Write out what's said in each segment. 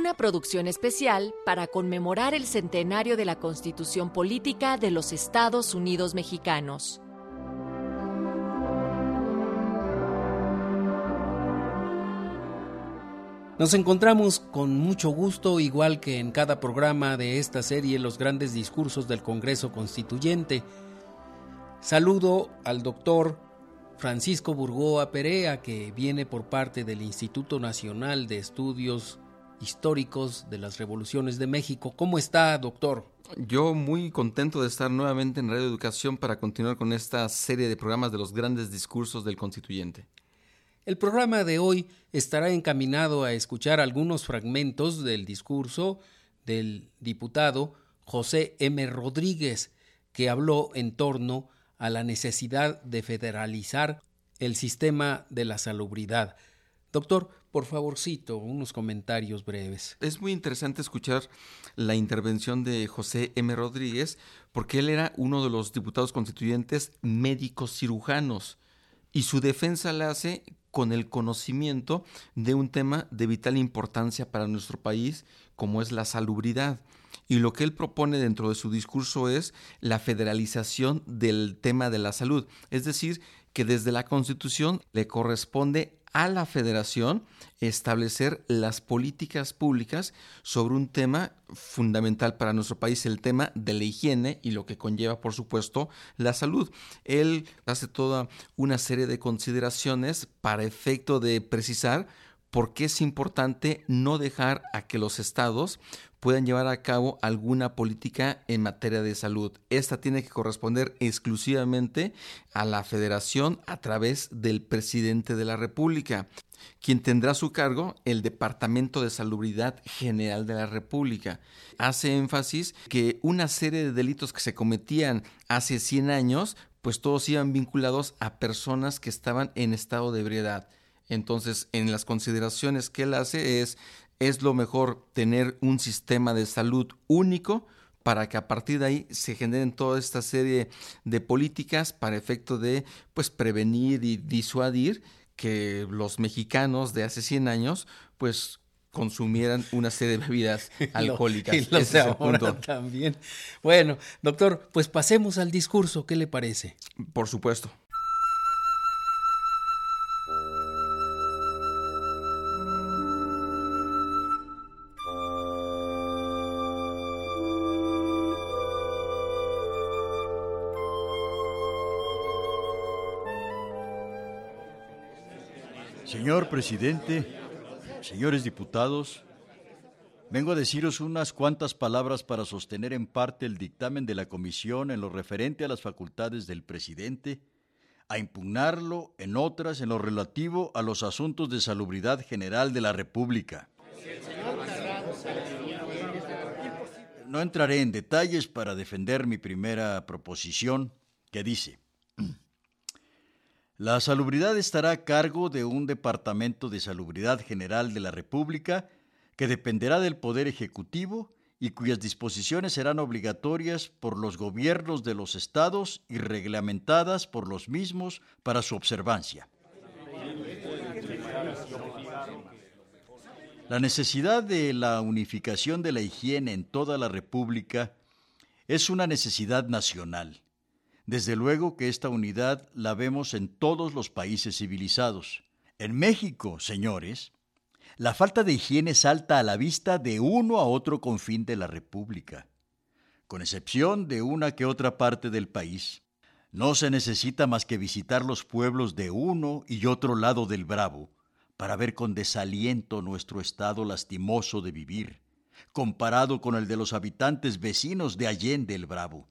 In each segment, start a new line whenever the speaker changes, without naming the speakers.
Una producción especial para conmemorar el centenario de la Constitución Política de los Estados Unidos Mexicanos.
Nos encontramos con mucho gusto, igual que en cada programa de esta serie, los grandes discursos del Congreso Constituyente. Saludo al doctor Francisco Burgoa Perea, que viene por parte del Instituto Nacional de Estudios históricos de las revoluciones de México. ¿Cómo está, doctor?
Yo muy contento de estar nuevamente en Radio Educación para continuar con esta serie de programas de los grandes discursos del constituyente.
El programa de hoy estará encaminado a escuchar algunos fragmentos del discurso del diputado José M. Rodríguez, que habló en torno a la necesidad de federalizar el sistema de la salubridad. Doctor, por favorcito, unos comentarios breves.
Es muy interesante escuchar la intervención de José M. Rodríguez, porque él era uno de los diputados constituyentes médicos cirujanos y su defensa la hace con el conocimiento de un tema de vital importancia para nuestro país, como es la salubridad. Y lo que él propone dentro de su discurso es la federalización del tema de la salud, es decir, que desde la Constitución le corresponde a la federación establecer las políticas públicas sobre un tema fundamental para nuestro país, el tema de la higiene y lo que conlleva, por supuesto, la salud. Él hace toda una serie de consideraciones para efecto de precisar por qué es importante no dejar a que los estados puedan llevar a cabo alguna política en materia de salud. Esta tiene que corresponder exclusivamente a la federación a través del presidente de la República quien tendrá a su cargo el Departamento de Salubridad General de la República. Hace énfasis que una serie de delitos que se cometían hace 100 años, pues todos iban vinculados a personas que estaban en estado de ebriedad. Entonces, en las consideraciones que él hace es es lo mejor tener un sistema de salud único para que a partir de ahí se generen toda esta serie de políticas para efecto de pues prevenir y disuadir que los mexicanos de hace 100 años pues consumieran una serie de bebidas alcohólicas.
y los de ahora también. Bueno, doctor, pues pasemos al discurso, ¿qué le parece?
Por supuesto.
Señor presidente, señores diputados, vengo a deciros unas cuantas palabras para sostener en parte el dictamen de la comisión en lo referente a las facultades del presidente, a impugnarlo en otras en lo relativo a los asuntos de salubridad general de la República. No entraré en detalles para defender mi primera proposición, que dice, la salubridad estará a cargo de un Departamento de Salubridad General de la República que dependerá del Poder Ejecutivo y cuyas disposiciones serán obligatorias por los gobiernos de los estados y reglamentadas por los mismos para su observancia. La necesidad de la unificación de la higiene en toda la República es una necesidad nacional desde luego que esta unidad la vemos en todos los países civilizados. En México, señores, la falta de higiene salta a la vista de uno a otro confín de la República, con excepción de una que otra parte del país. No se necesita más que visitar los pueblos de uno y otro lado del Bravo para ver con desaliento nuestro estado lastimoso de vivir, comparado con el de los habitantes vecinos de Allende el Bravo.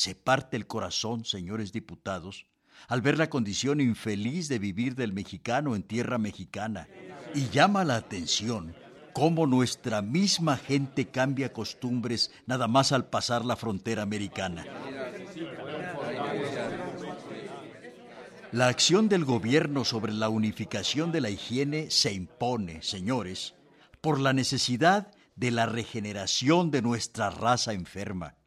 Se parte el corazón, señores diputados, al ver la condición infeliz de vivir del mexicano en tierra mexicana. Y llama la atención cómo nuestra misma gente cambia costumbres nada más al pasar la frontera americana. La acción del gobierno sobre la unificación de la higiene se impone, señores, por la necesidad de la regeneración de nuestra raza enferma.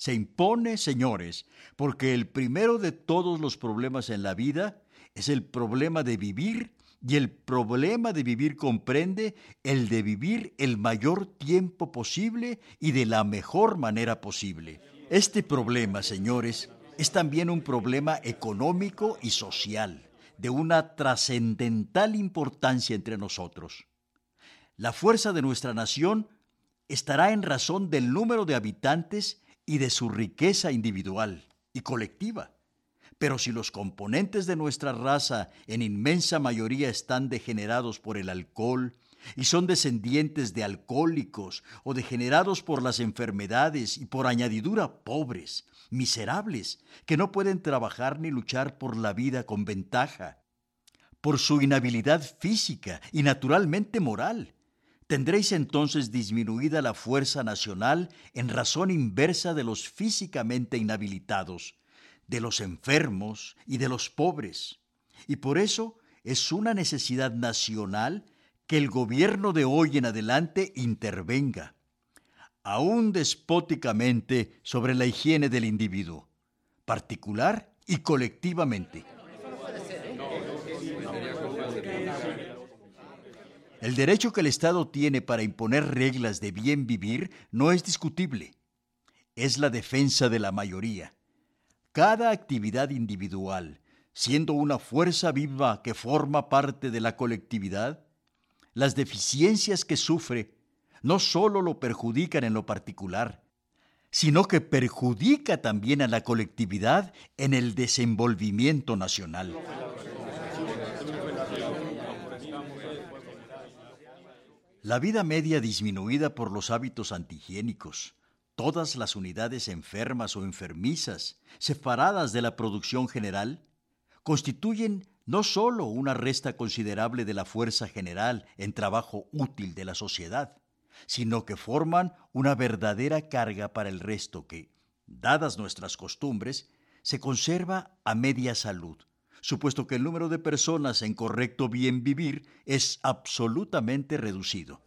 Se impone, señores, porque el primero de todos los problemas en la vida es el problema de vivir y el problema de vivir comprende el de vivir el mayor tiempo posible y de la mejor manera posible. Este problema, señores, es también un problema económico y social de una trascendental importancia entre nosotros. La fuerza de nuestra nación estará en razón del número de habitantes y de su riqueza individual y colectiva. Pero si los componentes de nuestra raza en inmensa mayoría están degenerados por el alcohol y son descendientes de alcohólicos o degenerados por las enfermedades y por añadidura pobres, miserables, que no pueden trabajar ni luchar por la vida con ventaja, por su inhabilidad física y naturalmente moral, tendréis entonces disminuida la fuerza nacional en razón inversa de los físicamente inhabilitados de los enfermos y de los pobres. Y por eso es una necesidad nacional que el gobierno de hoy en adelante intervenga, aún despóticamente, sobre la higiene del individuo, particular y colectivamente. El derecho que el Estado tiene para imponer reglas de bien vivir no es discutible. Es la defensa de la mayoría cada actividad individual, siendo una fuerza viva que forma parte de la colectividad, las deficiencias que sufre no solo lo perjudican en lo particular, sino que perjudica también a la colectividad en el desenvolvimiento nacional. La vida media disminuida por los hábitos antihigiénicos, todas las unidades enfermas o enfermizas, separadas de la producción general, constituyen no sólo una resta considerable de la fuerza general en trabajo útil de la sociedad, sino que forman una verdadera carga para el resto que, dadas nuestras costumbres, se conserva a media salud, supuesto que el número de personas en correcto bien vivir es absolutamente reducido.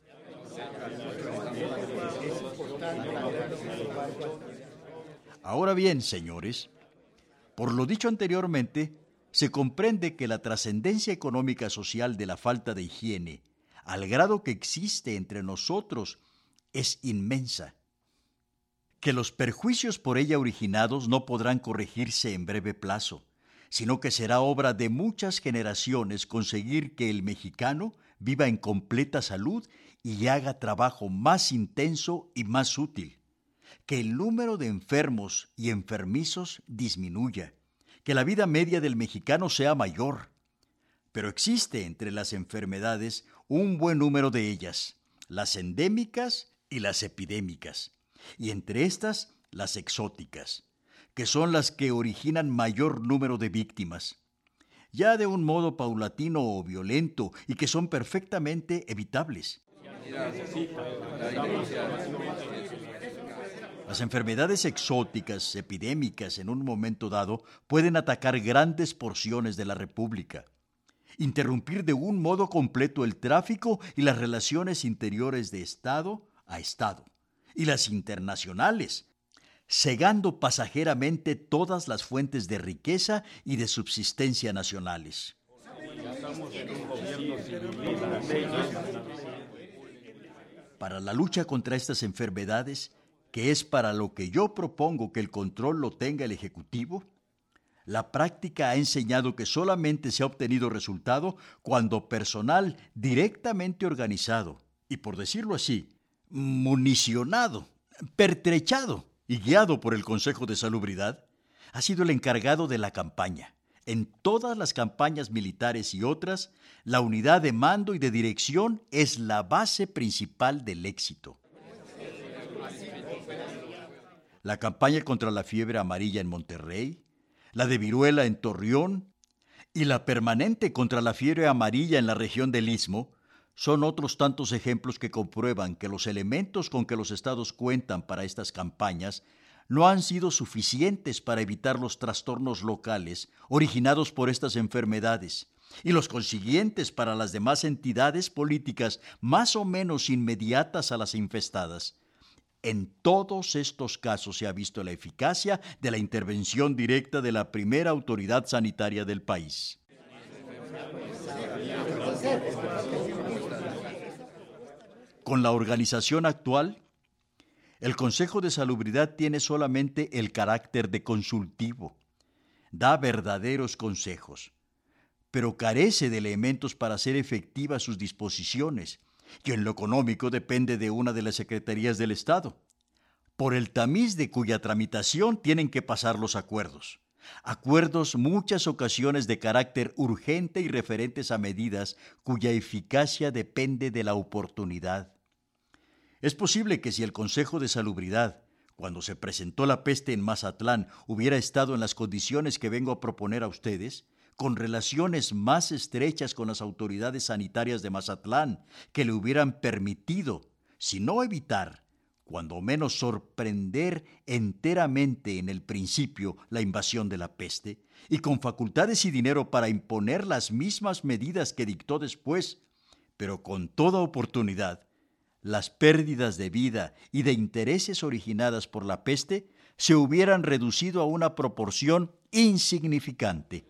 Ahora bien, señores, por lo dicho anteriormente, se comprende que la trascendencia económica social de la falta de higiene, al grado que existe entre nosotros, es inmensa, que los perjuicios por ella originados no podrán corregirse en breve plazo, sino que será obra de muchas generaciones conseguir que el mexicano viva en completa salud y haga trabajo más intenso y más útil. Que el número de enfermos y enfermizos disminuya, que la vida media del mexicano sea mayor. Pero existe entre las enfermedades un buen número de ellas, las endémicas y las epidémicas, y entre estas las exóticas, que son las que originan mayor número de víctimas, ya de un modo paulatino o violento y que son perfectamente evitables. Las enfermedades exóticas, epidémicas en un momento dado, pueden atacar grandes porciones de la República, interrumpir de un modo completo el tráfico y las relaciones interiores de Estado a Estado, y las internacionales, cegando pasajeramente todas las fuentes de riqueza y de subsistencia nacionales. Para la lucha contra estas enfermedades, que es para lo que yo propongo que el control lo tenga el Ejecutivo, la práctica ha enseñado que solamente se ha obtenido resultado cuando personal directamente organizado y, por decirlo así, municionado, pertrechado y guiado por el Consejo de Salubridad, ha sido el encargado de la campaña. En todas las campañas militares y otras, la unidad de mando y de dirección es la base principal del éxito. la campaña contra la fiebre amarilla en Monterrey, la de viruela en Torreón y la permanente contra la fiebre amarilla en la región del Istmo, son otros tantos ejemplos que comprueban que los elementos con que los estados cuentan para estas campañas no han sido suficientes para evitar los trastornos locales originados por estas enfermedades y los consiguientes para las demás entidades políticas más o menos inmediatas a las infestadas. En todos estos casos se ha visto la eficacia de la intervención directa de la primera autoridad sanitaria del país. Con la organización actual, el Consejo de Salubridad tiene solamente el carácter de consultivo. Da verdaderos consejos, pero carece de elementos para hacer efectivas sus disposiciones, y en lo económico depende de una de las secretarías del Estado, por el tamiz de cuya tramitación tienen que pasar los acuerdos. Acuerdos muchas ocasiones de carácter urgente y referentes a medidas cuya eficacia depende de la oportunidad. Es posible que si el Consejo de Salubridad, cuando se presentó la peste en Mazatlán, hubiera estado en las condiciones que vengo a proponer a ustedes, con relaciones más estrechas con las autoridades sanitarias de Mazatlán, que le hubieran permitido, si no evitar, cuando menos sorprender enteramente en el principio la invasión de la peste, y con facultades y dinero para imponer las mismas medidas que dictó después, pero con toda oportunidad, las pérdidas de vida y de intereses originadas por la peste se hubieran reducido a una proporción insignificante.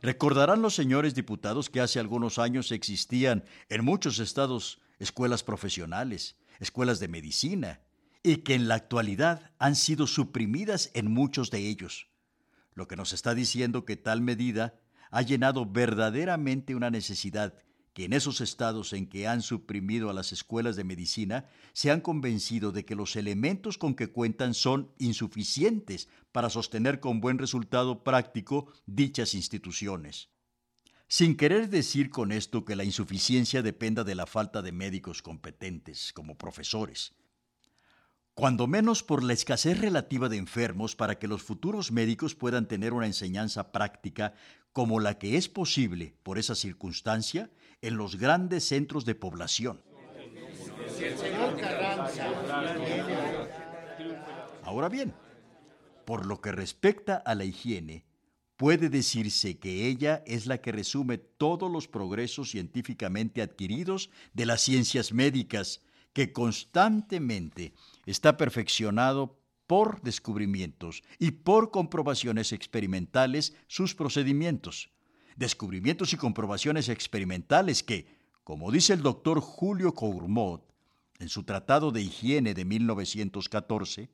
Recordarán los señores diputados que hace algunos años existían en muchos estados escuelas profesionales, escuelas de medicina, y que en la actualidad han sido suprimidas en muchos de ellos, lo que nos está diciendo que tal medida ha llenado verdaderamente una necesidad que en esos estados en que han suprimido a las escuelas de medicina se han convencido de que los elementos con que cuentan son insuficientes para sostener con buen resultado práctico dichas instituciones. Sin querer decir con esto que la insuficiencia dependa de la falta de médicos competentes como profesores, cuando menos por la escasez relativa de enfermos para que los futuros médicos puedan tener una enseñanza práctica como la que es posible por esa circunstancia en los grandes centros de población. Ahora bien, por lo que respecta a la higiene, puede decirse que ella es la que resume todos los progresos científicamente adquiridos de las ciencias médicas, que constantemente está perfeccionado por descubrimientos y por comprobaciones experimentales sus procedimientos descubrimientos y comprobaciones experimentales que, como dice el doctor Julio Courmot en su Tratado de Higiene de 1914,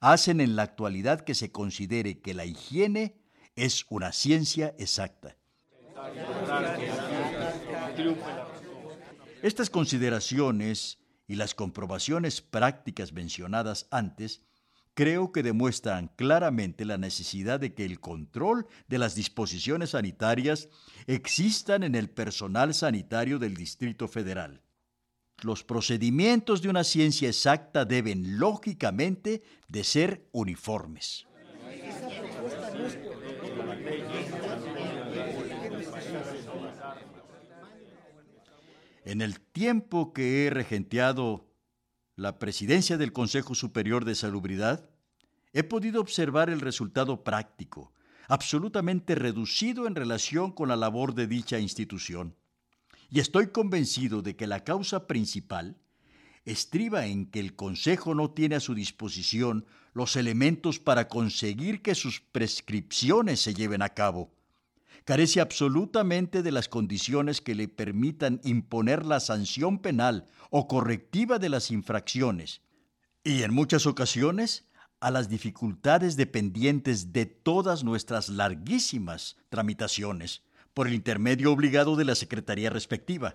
hacen en la actualidad que se considere que la higiene es una ciencia exacta. Estas consideraciones y las comprobaciones prácticas mencionadas antes creo que demuestran claramente la necesidad de que el control de las disposiciones sanitarias existan en el personal sanitario del Distrito Federal. Los procedimientos de una ciencia exacta deben, lógicamente, de ser uniformes. En el tiempo que he regenteado la presidencia del Consejo Superior de Salubridad, he podido observar el resultado práctico, absolutamente reducido en relación con la labor de dicha institución. Y estoy convencido de que la causa principal estriba en que el Consejo no tiene a su disposición los elementos para conseguir que sus prescripciones se lleven a cabo carece absolutamente de las condiciones que le permitan imponer la sanción penal o correctiva de las infracciones, y en muchas ocasiones a las dificultades dependientes de todas nuestras larguísimas tramitaciones por el intermedio obligado de la Secretaría respectiva.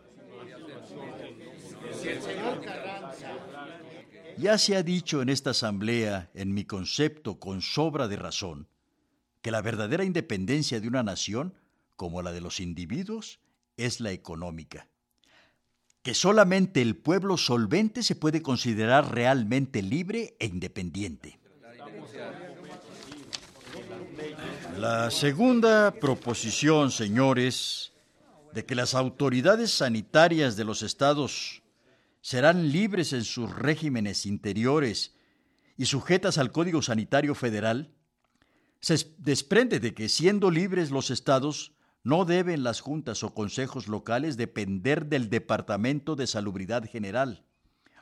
Ya se ha dicho en esta asamblea, en mi concepto con sobra de razón, que la verdadera independencia de una nación, como la de los individuos, es la económica. Que solamente el pueblo solvente se puede considerar realmente libre e independiente. La segunda proposición, señores, de que las autoridades sanitarias de los estados serán libres en sus regímenes interiores y sujetas al Código Sanitario Federal, se desprende de que siendo libres los estados, no deben las juntas o consejos locales depender del Departamento de Salubridad General,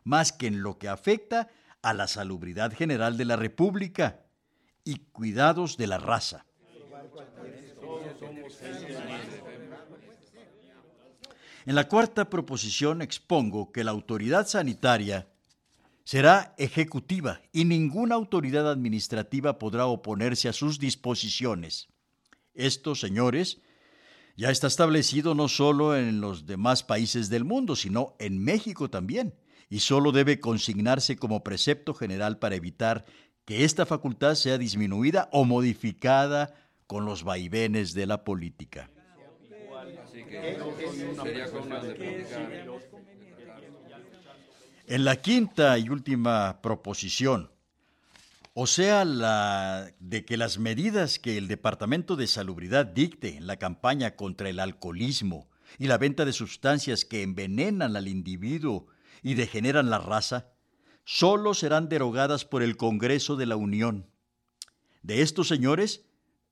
más que en lo que afecta a la salubridad general de la República y cuidados de la raza. En la cuarta proposición expongo que la autoridad sanitaria será ejecutiva y ninguna autoridad administrativa podrá oponerse a sus disposiciones. Esto, señores, ya está establecido no solo en los demás países del mundo, sino en México también, y solo debe consignarse como precepto general para evitar que esta facultad sea disminuida o modificada con los vaivenes de la política. En la quinta y última proposición, o sea, la de que las medidas que el Departamento de Salubridad dicte en la campaña contra el alcoholismo y la venta de sustancias que envenenan al individuo y degeneran la raza, solo serán derogadas por el Congreso de la Unión. De estos señores,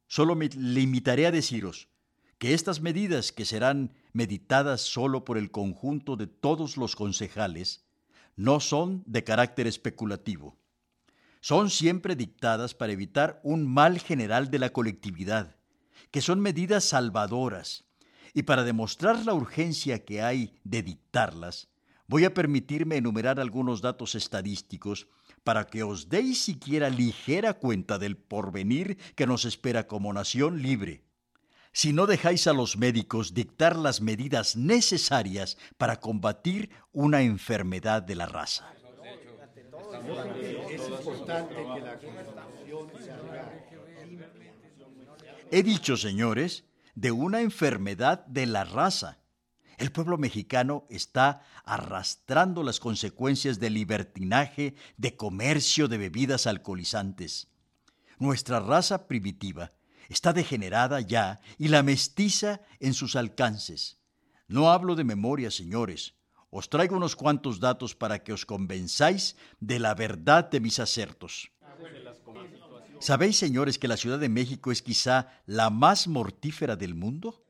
solo me limitaré a deciros que estas medidas que serán meditadas solo por el conjunto de todos los concejales no son de carácter especulativo. Son siempre dictadas para evitar un mal general de la colectividad, que son medidas salvadoras, y para demostrar la urgencia que hay de dictarlas, voy a permitirme enumerar algunos datos estadísticos para que os deis siquiera ligera cuenta del porvenir que nos espera como nación libre si no dejáis a los médicos dictar las medidas necesarias para combatir una enfermedad de la raza. He dicho, señores, de una enfermedad de la raza. El pueblo mexicano está arrastrando las consecuencias del libertinaje, de comercio de bebidas alcoholizantes. Nuestra raza primitiva está degenerada ya y la mestiza en sus alcances. No hablo de memoria, señores. Os traigo unos cuantos datos para que os convenzáis de la verdad de mis acertos. ¿Sabéis, señores, que la Ciudad de México es quizá la más mortífera del mundo?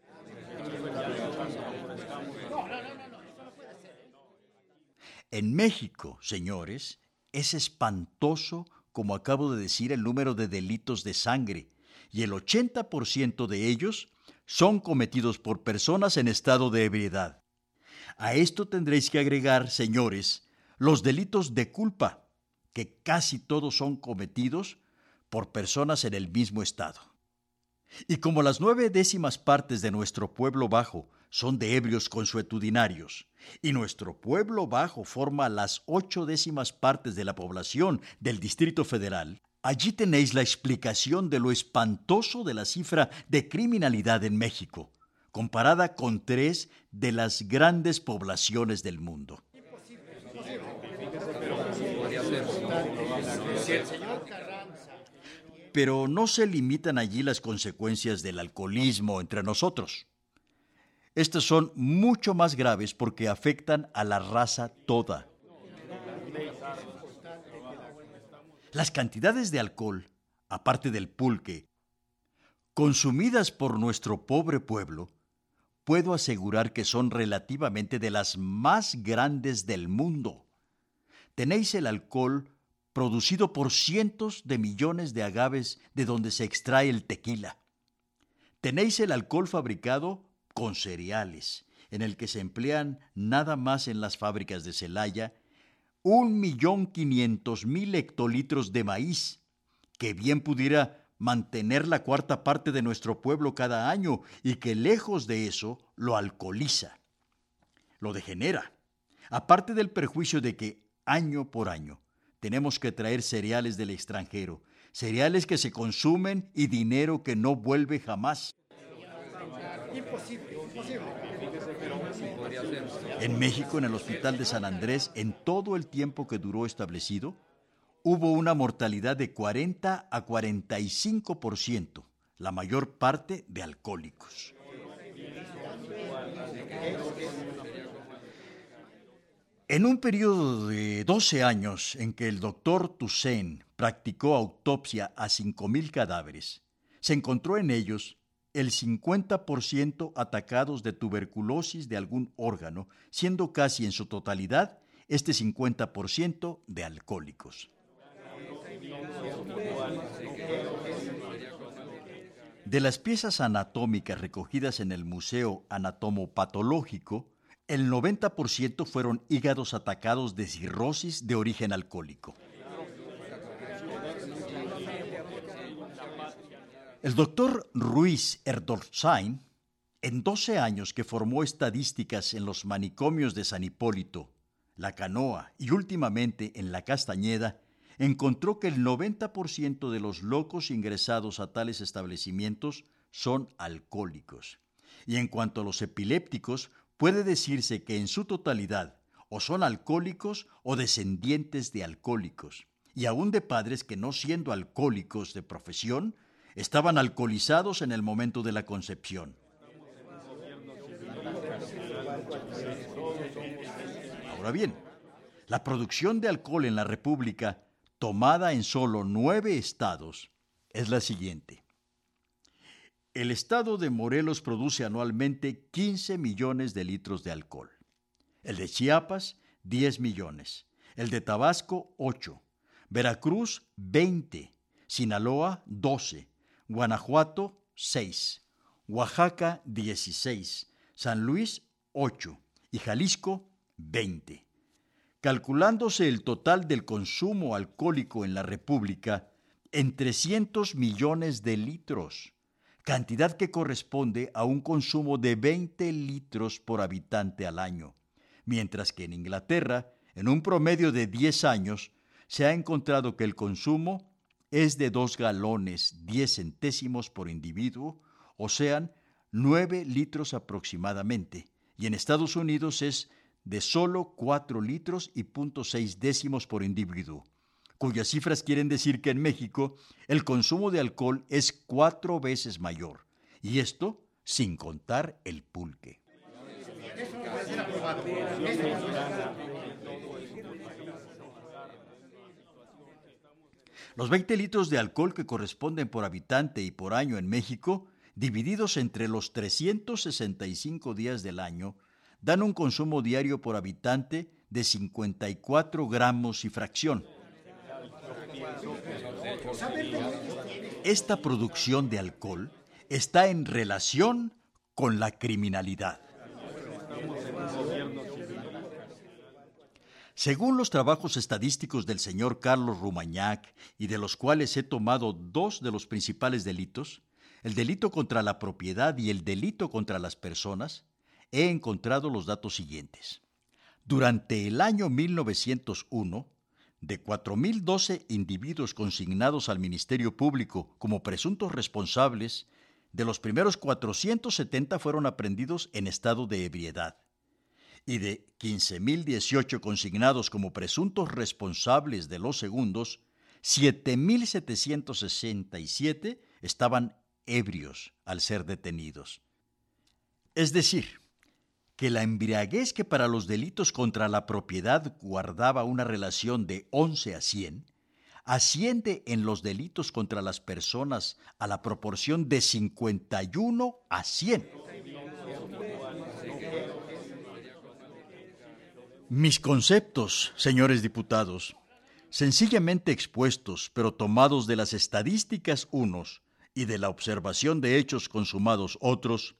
En México, señores, es espantoso, como acabo de decir, el número de delitos de sangre, y el 80% de ellos son cometidos por personas en estado de ebriedad. A esto tendréis que agregar, señores, los delitos de culpa, que casi todos son cometidos por personas en el mismo estado. Y como las nueve décimas partes de nuestro pueblo bajo son de ebrios consuetudinarios, y nuestro pueblo bajo forma las ocho décimas partes de la población del Distrito Federal, Allí tenéis la explicación de lo espantoso de la cifra de criminalidad en México, comparada con tres de las grandes poblaciones del mundo. Pero no se limitan allí las consecuencias del alcoholismo entre nosotros. Estas son mucho más graves porque afectan a la raza toda. Las cantidades de alcohol, aparte del pulque, consumidas por nuestro pobre pueblo, puedo asegurar que son relativamente de las más grandes del mundo. Tenéis el alcohol producido por cientos de millones de agaves de donde se extrae el tequila. Tenéis el alcohol fabricado con cereales, en el que se emplean nada más en las fábricas de Celaya un millón quinientos mil hectolitros de maíz, que bien pudiera mantener la cuarta parte de nuestro pueblo cada año y que lejos de eso lo alcoholiza, lo degenera, aparte del perjuicio de que año por año tenemos que traer cereales del extranjero, cereales que se consumen y dinero que no vuelve jamás. Imposible, imposible. En México, en el Hospital de San Andrés, en todo el tiempo que duró establecido, hubo una mortalidad de 40 a 45%, la mayor parte de alcohólicos. En un periodo de 12 años en que el doctor Toussaint practicó autopsia a 5.000 cadáveres, se encontró en ellos el 50% atacados de tuberculosis de algún órgano, siendo casi en su totalidad este 50% de alcohólicos. De las piezas anatómicas recogidas en el Museo Anatomopatológico, el 90% fueron hígados atacados de cirrosis de origen alcohólico. El doctor Ruiz Erdolzain, en 12 años que formó estadísticas en los manicomios de San Hipólito, La Canoa y últimamente en La Castañeda, encontró que el 90% de los locos ingresados a tales establecimientos son alcohólicos. Y en cuanto a los epilépticos, puede decirse que en su totalidad o son alcohólicos o descendientes de alcohólicos, y aún de padres que no siendo alcohólicos de profesión, estaban alcoholizados en el momento de la concepción. Ahora bien, la producción de alcohol en la República, tomada en solo nueve estados, es la siguiente. El estado de Morelos produce anualmente 15 millones de litros de alcohol. El de Chiapas, 10 millones. El de Tabasco, 8. Veracruz, 20. Sinaloa, 12. Guanajuato 6, Oaxaca 16, San Luis 8 y Jalisco 20. Calculándose el total del consumo alcohólico en la República en 300 millones de litros, cantidad que corresponde a un consumo de 20 litros por habitante al año, mientras que en Inglaterra, en un promedio de 10 años, se ha encontrado que el consumo es de dos galones diez centésimos por individuo, o sean nueve litros aproximadamente, y en Estados Unidos es de solo cuatro litros y punto seis décimos por individuo, cuyas cifras quieren decir que en México el consumo de alcohol es cuatro veces mayor, y esto sin contar el pulque. Los 20 litros de alcohol que corresponden por habitante y por año en México, divididos entre los 365 días del año, dan un consumo diario por habitante de 54 gramos y fracción. Esta producción de alcohol está en relación con la criminalidad. Según los trabajos estadísticos del señor Carlos Rumañac, y de los cuales he tomado dos de los principales delitos, el delito contra la propiedad y el delito contra las personas, he encontrado los datos siguientes. Durante el año 1901, de 4.012 individuos consignados al Ministerio Público como presuntos responsables, de los primeros 470 fueron aprendidos en estado de ebriedad y de 15.018 consignados como presuntos responsables de los segundos, 7.767 estaban ebrios al ser detenidos. Es decir, que la embriaguez que para los delitos contra la propiedad guardaba una relación de 11 a 100, asciende en los delitos contra las personas a la proporción de 51 a 100. Mis conceptos, señores diputados, sencillamente expuestos, pero tomados de las estadísticas unos y de la observación de hechos consumados otros,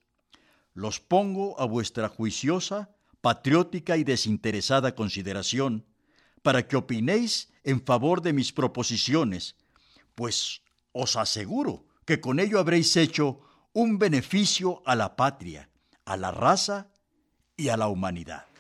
los pongo a vuestra juiciosa, patriótica y desinteresada consideración, para que opinéis en favor de mis proposiciones, pues os aseguro que con ello habréis hecho un beneficio a la patria, a la raza y a la humanidad.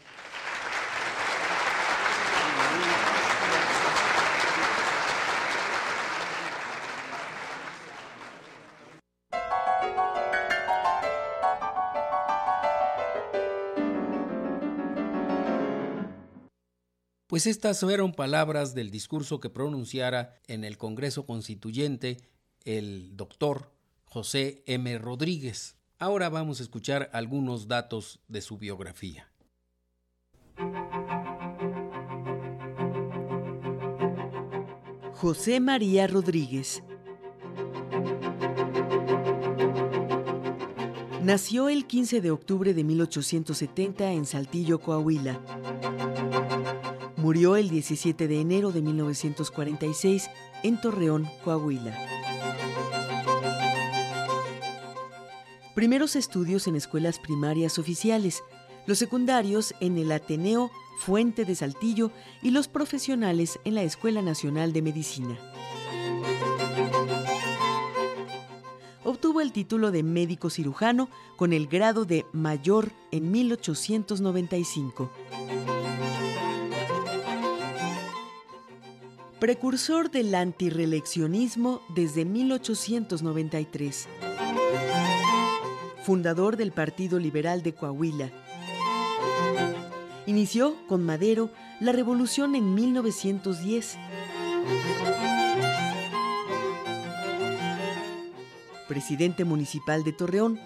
Pues estas fueron palabras del discurso que pronunciara en el Congreso Constituyente el doctor José M. Rodríguez. Ahora vamos a escuchar algunos datos de su biografía.
José María Rodríguez Nació el 15 de octubre de 1870 en Saltillo, Coahuila. Murió el 17 de enero de 1946 en Torreón, Coahuila. Primeros estudios en escuelas primarias oficiales, los secundarios en el Ateneo Fuente de Saltillo y los profesionales en la Escuela Nacional de Medicina. Obtuvo el título de médico cirujano con el grado de mayor en 1895. Precursor del antireleccionismo desde 1893. Fundador del Partido Liberal de Coahuila. Inició con Madero la revolución en 1910. Presidente municipal de Torreón.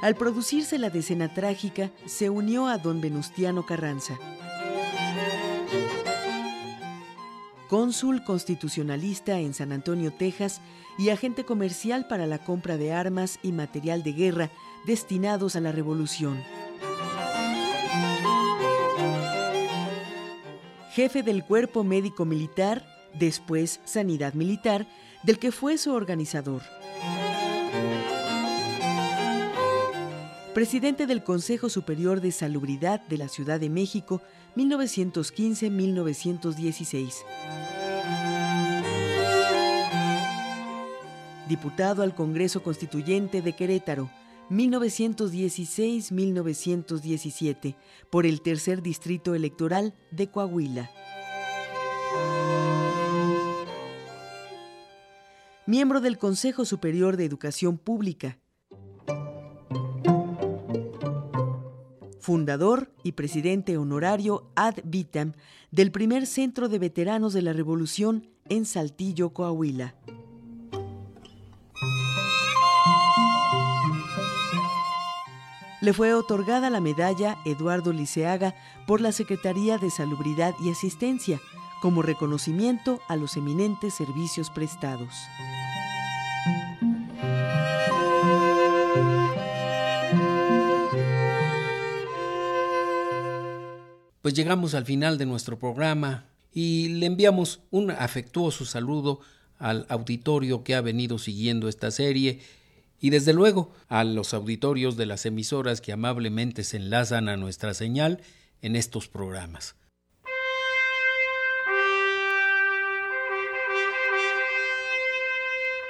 Al producirse la decena trágica, se unió a don Venustiano Carranza. Cónsul constitucionalista en San Antonio, Texas, y agente comercial para la compra de armas y material de guerra destinados a la revolución. Jefe del Cuerpo Médico Militar, después Sanidad Militar, del que fue su organizador. Presidente del Consejo Superior de Salubridad de la Ciudad de México 1915-1916. Diputado al Congreso Constituyente de Querétaro 1916-1917 por el Tercer Distrito Electoral de Coahuila. Miembro del Consejo Superior de Educación Pública fundador y presidente honorario ad vitam del primer centro de veteranos de la Revolución en Saltillo, Coahuila. Le fue otorgada la medalla Eduardo Liceaga por la Secretaría de Salubridad y Asistencia como reconocimiento a los eminentes servicios prestados.
Pues llegamos al final de nuestro programa y le enviamos un afectuoso saludo al auditorio que ha venido siguiendo esta serie y desde luego a los auditorios de las emisoras que amablemente se enlazan a nuestra señal en estos programas.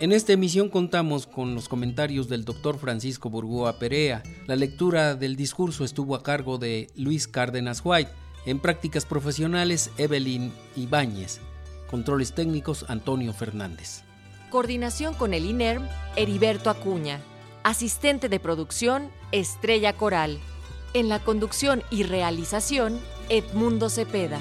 En esta emisión contamos con los comentarios del doctor Francisco Burgoa Perea. La lectura del discurso estuvo a cargo de Luis Cárdenas White. En prácticas profesionales, Evelyn Ibáñez. Controles técnicos, Antonio Fernández.
Coordinación con el INERM, Heriberto Acuña. Asistente de producción, Estrella Coral. En la conducción y realización, Edmundo Cepeda.